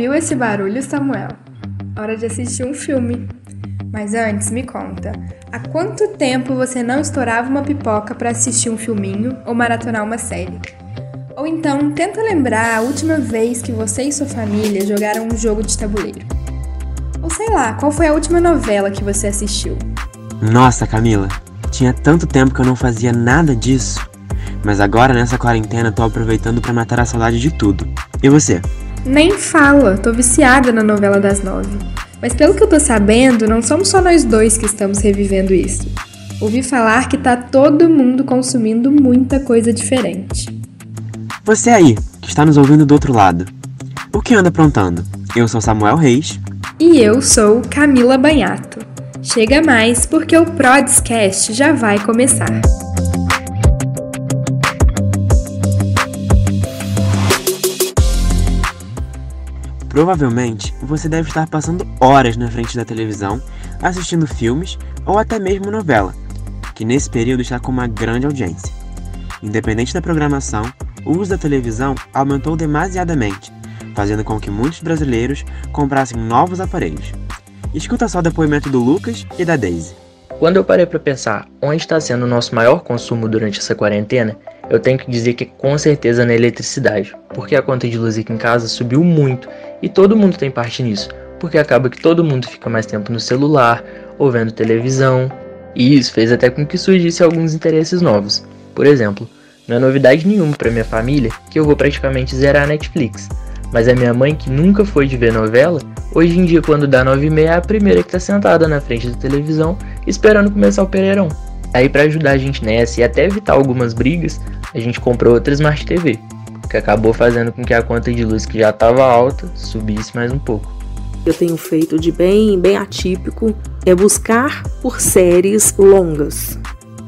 ouviu esse barulho, Samuel? Hora de assistir um filme. Mas antes, me conta, há quanto tempo você não estourava uma pipoca para assistir um filminho ou maratonar uma série? Ou então, tenta lembrar a última vez que você e sua família jogaram um jogo de tabuleiro. Ou sei lá, qual foi a última novela que você assistiu? Nossa, Camila, tinha tanto tempo que eu não fazia nada disso. Mas agora nessa quarentena tô aproveitando para matar a saudade de tudo. E você? Nem fala, tô viciada na novela das nove. Mas pelo que eu tô sabendo, não somos só nós dois que estamos revivendo isso. Ouvi falar que tá todo mundo consumindo muita coisa diferente. Você aí, que está nos ouvindo do outro lado. O que anda aprontando? Eu sou Samuel Reis. E eu sou Camila Banhato. Chega mais porque o Prodcast já vai começar. Provavelmente você deve estar passando horas na frente da televisão, assistindo filmes ou até mesmo novela, que nesse período está com uma grande audiência. Independente da programação, o uso da televisão aumentou demasiadamente, fazendo com que muitos brasileiros comprassem novos aparelhos. Escuta só o depoimento do Lucas e da Daisy. Quando eu parei para pensar onde está sendo o nosso maior consumo durante essa quarentena, eu tenho que dizer que com certeza na eletricidade, porque a conta de luz aqui em casa subiu muito e todo mundo tem parte nisso, porque acaba que todo mundo fica mais tempo no celular ou vendo televisão, e isso fez até com que surgissem alguns interesses novos. Por exemplo, não é novidade nenhuma para minha família que eu vou praticamente zerar a Netflix, mas a minha mãe, que nunca foi de ver novela, hoje em dia quando dá 9 e meia é a primeira que tá sentada na frente da televisão esperando começar o Pereirão. Aí para ajudar a gente nessa e até evitar algumas brigas, a gente comprou outra Smart TV, que acabou fazendo com que a conta de luz que já estava alta subisse mais um pouco. Eu tenho feito de bem, bem atípico é buscar por séries longas.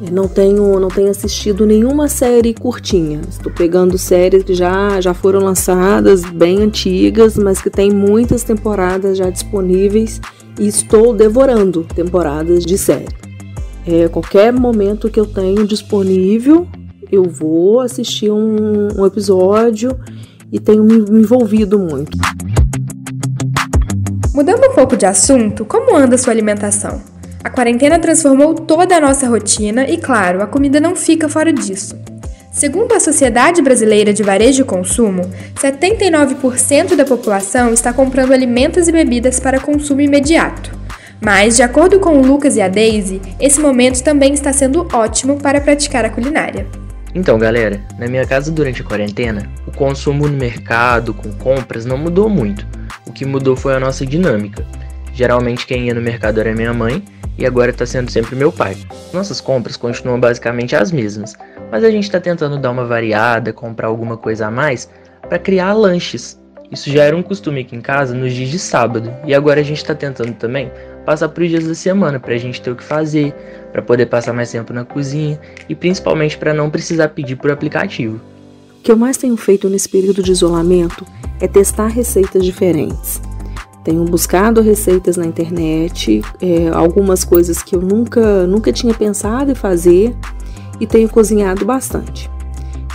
Eu não tenho, não tenho assistido nenhuma série curtinha. Estou pegando séries que já, já foram lançadas, bem antigas, mas que tem muitas temporadas já disponíveis e estou devorando temporadas de série. É, qualquer momento que eu tenho disponível, eu vou assistir um, um episódio e tenho me envolvido muito. Mudando um pouco de assunto, como anda sua alimentação? A quarentena transformou toda a nossa rotina e, claro, a comida não fica fora disso. Segundo a Sociedade Brasileira de Varejo e Consumo, 79% da população está comprando alimentos e bebidas para consumo imediato. Mas, de acordo com o Lucas e a Daisy, esse momento também está sendo ótimo para praticar a culinária. Então, galera, na minha casa durante a quarentena, o consumo no mercado com compras não mudou muito. O que mudou foi a nossa dinâmica. Geralmente quem ia no mercado era minha mãe e agora está sendo sempre meu pai. Nossas compras continuam basicamente as mesmas, mas a gente está tentando dar uma variada, comprar alguma coisa a mais para criar lanches. Isso já era um costume aqui em casa nos dias de sábado e agora a gente está tentando também passar os dias da semana para a gente ter o que fazer, para poder passar mais tempo na cozinha e principalmente para não precisar pedir por aplicativo. O que eu mais tenho feito nesse período de isolamento é testar receitas diferentes. Tenho buscado receitas na internet, é, algumas coisas que eu nunca, nunca tinha pensado em fazer e tenho cozinhado bastante.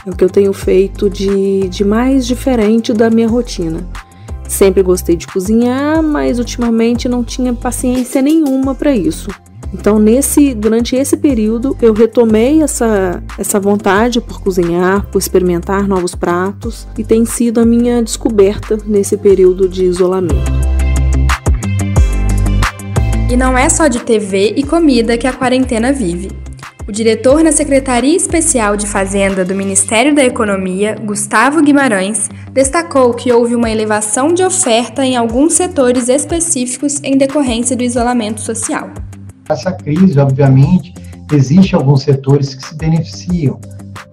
É o que eu tenho feito de, de mais diferente da minha rotina. Sempre gostei de cozinhar, mas ultimamente não tinha paciência nenhuma para isso. Então, nesse, durante esse período, eu retomei essa, essa vontade por cozinhar, por experimentar novos pratos, e tem sido a minha descoberta nesse período de isolamento. E não é só de TV e comida que a quarentena vive. O diretor na Secretaria Especial de Fazenda do Ministério da Economia, Gustavo Guimarães, destacou que houve uma elevação de oferta em alguns setores específicos em decorrência do isolamento social. Essa crise, obviamente, existe alguns setores que se beneficiam,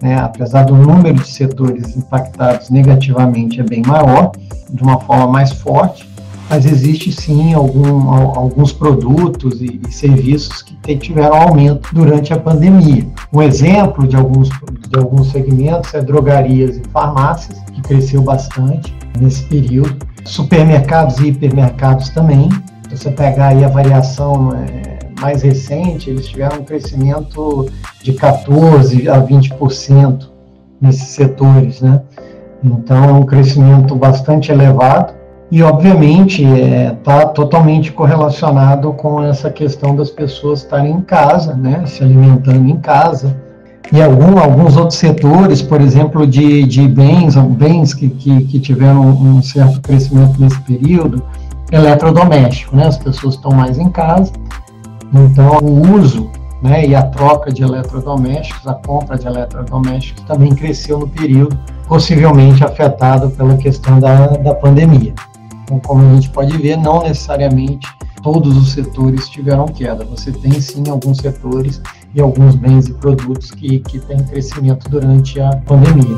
né? apesar do número de setores impactados negativamente é bem maior, de uma forma mais forte, mas existe sim algum, alguns produtos e, e, serviços que tiveram aumento durante a pandemia. Um exemplo de alguns, de alguns segmentos é drogarias e farmácias, que cresceu bastante nesse período. Supermercados e hipermercados também. Se você pegar aí a variação é, mais recente, eles tiveram um crescimento de 14% a 20% nesses setores, né? Então, é um crescimento bastante elevado E, obviamente, está é, tá totalmente correlacionado com essa questão das pessoas estarem em casa, né, se alimentando em casa. E algum, alguns outros setores, por exemplo, de, de bens, bens que, que, que tiveram um certo crescimento nesse período, eletrodoméstico, né, as pessoas estão mais em casa, então o uso né, e a troca de eletrodomésticos, a compra de eletrodomésticos também cresceu no período, possivelmente afetado pela questão da, da pandemia. Então, como a gente pode ver, não necessariamente todos os setores tiveram queda. Você tem sim alguns setores e alguns bens e produtos que, que têm crescimento durante a pandemia.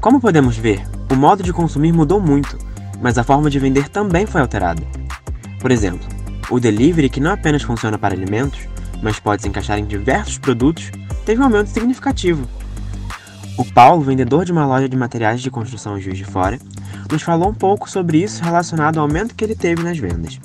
Como podemos ver, o modo de consumir mudou muito, mas a forma de vender também foi alterada. Por exemplo, o delivery, que não apenas funciona para alimentos, mas pode se encaixar em diversos produtos, teve um aumento significativo. O Paulo, vendedor de uma loja de materiais de construção em Juiz de Fora, nos falou um pouco sobre isso relacionado ao aumento que ele teve nas vendas.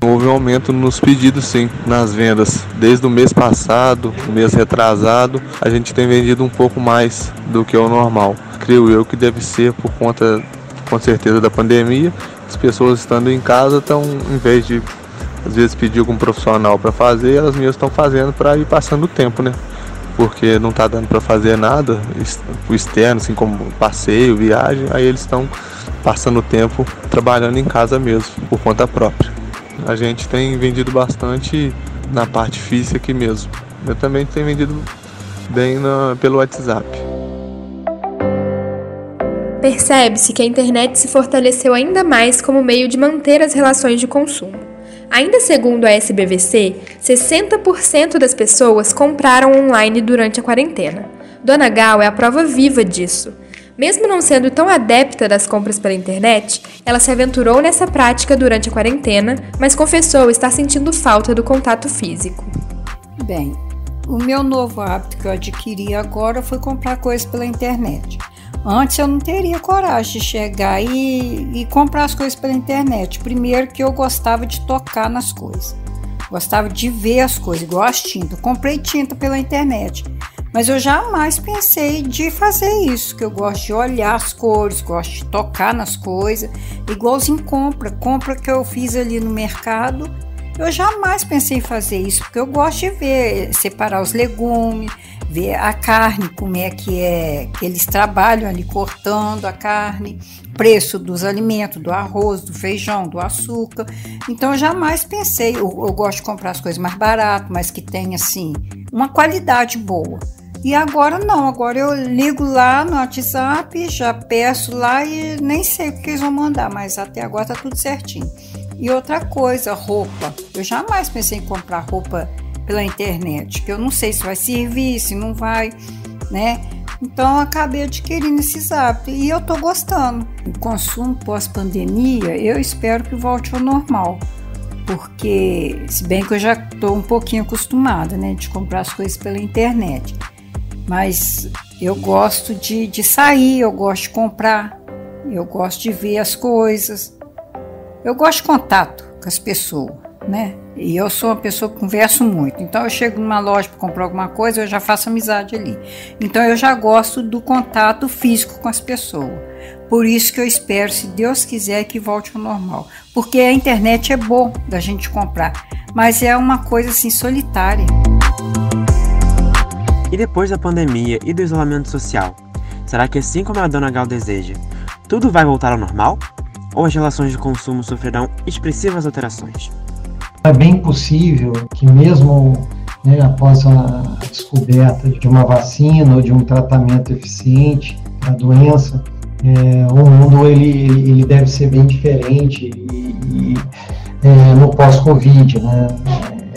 Houve um aumento nos pedidos, sim, nas vendas. Desde o mês passado, mês retrasado, a gente tem vendido um pouco mais do que o normal. Creio eu que deve ser por conta, com certeza, da pandemia. As pessoas estando em casa estão, em vez de às vezes pedir algum profissional para fazer, elas mesmas estão fazendo para ir passando o tempo, né? Porque não está dando para fazer nada o externo, assim como passeio, viagem, aí eles estão passando tempo trabalhando em casa mesmo, por conta própria. A gente tem vendido bastante na parte física aqui mesmo. Eu também tenho vendido bem na, pelo WhatsApp. Percebe-se que a internet se fortaleceu ainda mais como meio de manter as relações de consumo. Ainda segundo a SBVC, 60% das pessoas compraram online durante a quarentena. Dona Gal é a prova viva disso. Mesmo não sendo tão adepta das compras pela internet, ela se aventurou nessa prática durante a quarentena, mas confessou estar sentindo falta do contato físico. Bem, o meu novo hábito que eu adquiri agora foi comprar coisas pela internet. Antes eu não teria coragem de chegar e, e comprar as coisas pela internet. Primeiro que eu gostava de tocar nas coisas. Gostava de ver as coisas, igual as tintas. comprei tinta pela internet. Mas eu jamais pensei de fazer isso, que eu gosto de olhar as cores, gosto de tocar nas coisas, igualzinho compra, compra que eu fiz ali no mercado. Eu jamais pensei em fazer isso, porque eu gosto de ver, separar os legumes, ver a carne, como é que é que eles trabalham ali cortando a carne, preço dos alimentos, do arroz, do feijão, do açúcar. Então eu jamais pensei, eu, eu gosto de comprar as coisas mais baratas, mas que tem assim uma qualidade boa. E agora não, agora eu ligo lá no WhatsApp, já peço lá e nem sei o que eles vão mandar, mas até agora tá tudo certinho. E outra coisa, roupa. Eu jamais pensei em comprar roupa pela internet, que eu não sei se vai servir, se não vai, né? Então eu acabei adquirindo esses hábitos e eu tô gostando. O consumo pós-pandemia, eu espero que volte ao normal. Porque, se bem que eu já estou um pouquinho acostumada, né, de comprar as coisas pela internet. Mas eu gosto de, de sair, eu gosto de comprar, eu gosto de ver as coisas. Eu gosto de contato com as pessoas né? E eu sou uma pessoa que converso muito. Então eu chego numa loja para comprar alguma coisa, eu já faço amizade ali. Então eu já gosto do contato físico com as pessoas. Por isso que eu espero, se Deus quiser, que volte ao normal. Porque a internet é bom da gente comprar, mas é uma coisa assim solitária. E depois da pandemia e do isolamento social, será que assim como a dona Gal deseja, tudo vai voltar ao normal? Ou as relações de consumo sofrerão expressivas alterações? É bem possível que mesmo né, após a descoberta de uma vacina ou de um tratamento eficiente para a doença, é, o mundo ele, ele deve ser bem diferente e, e é, no pós-Covid. Né?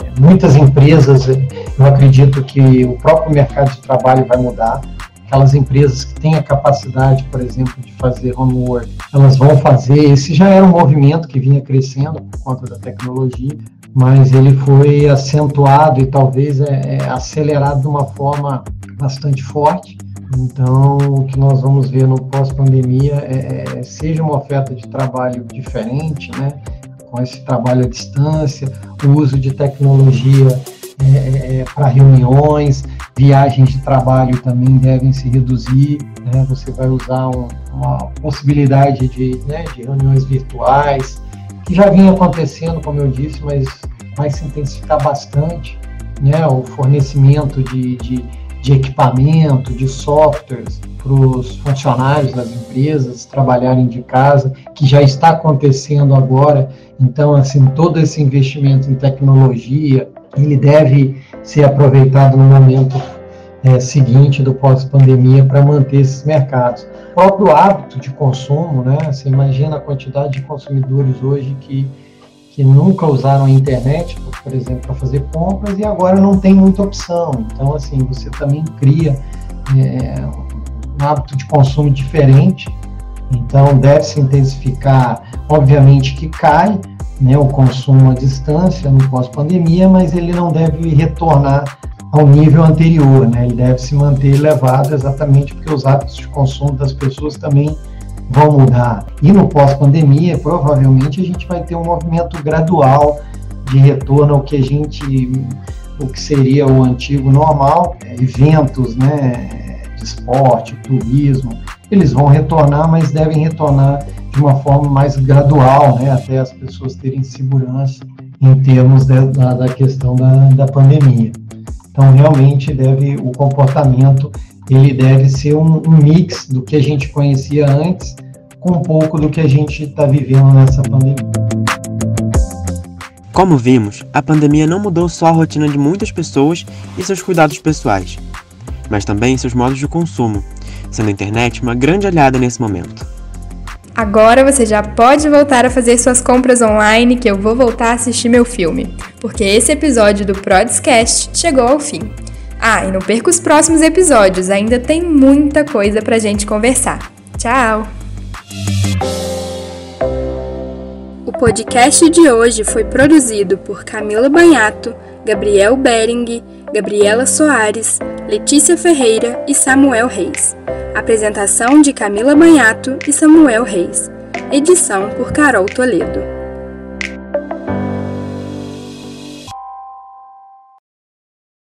É, muitas empresas, eu acredito que o próprio mercado de trabalho vai mudar. Aquelas empresas que têm a capacidade, por exemplo, de fazer homework, elas vão fazer. Esse já era um movimento que vinha crescendo por conta da tecnologia, mas ele foi acentuado e talvez é, é acelerado de uma forma bastante forte. Então, o que nós vamos ver no pós-pandemia é, é, seja uma oferta de trabalho diferente, né, com esse trabalho à distância, o uso de tecnologia é, é para reuniões, viagens de trabalho também devem se reduzir. Né? Você vai usar um, uma possibilidade de, né, de reuniões virtuais, que já vinha acontecendo, como eu disse, mas vai se intensificar bastante. Né? O fornecimento de, de, de equipamento, de softwares para os funcionários das empresas trabalharem de casa, que já está acontecendo agora. Então, assim, todo esse investimento em tecnologia, ele deve ser aproveitado no momento é, seguinte do pós-pandemia para manter esses mercados. O próprio hábito de consumo, né? Você imagina a quantidade de consumidores hoje que, que nunca usaram a internet, por exemplo, para fazer compras e agora não tem muita opção. Então, assim, você também cria é, um hábito de consumo diferente. Então, deve se intensificar, obviamente que cai, né, o consumo à distância no pós-pandemia, mas ele não deve retornar ao nível anterior, né? ele deve se manter elevado exatamente porque os hábitos de consumo das pessoas também vão mudar. E no pós-pandemia, provavelmente a gente vai ter um movimento gradual de retorno ao que a gente, o que seria o antigo normal, eventos, né, de esporte, turismo, eles vão retornar, mas devem retornar de uma forma mais gradual, né, até as pessoas terem segurança em termos de, da, da, questão da, da pandemia. Então, realmente, deve o comportamento ele deve ser um, um mix do que a gente conhecia antes com um pouco do que a gente está vivendo nessa pandemia. Como vimos, a pandemia não mudou só a rotina de muitas pessoas e seus cuidados pessoais, mas também seus modos de consumo, sendo a internet uma grande aliada nesse momento. Agora você já pode voltar a fazer suas compras online que eu vou voltar a assistir meu filme, porque esse episódio do Prodcast chegou ao fim. Ah, e não perca os próximos episódios, ainda tem muita coisa pra gente conversar. Tchau! O podcast de hoje foi produzido por Camila Banhato, Gabriel Bering, Gabriela Soares, Letícia Ferreira e Samuel Reis. Apresentação de Camila Banhato e Samuel Reis. Edição por Carol Toledo.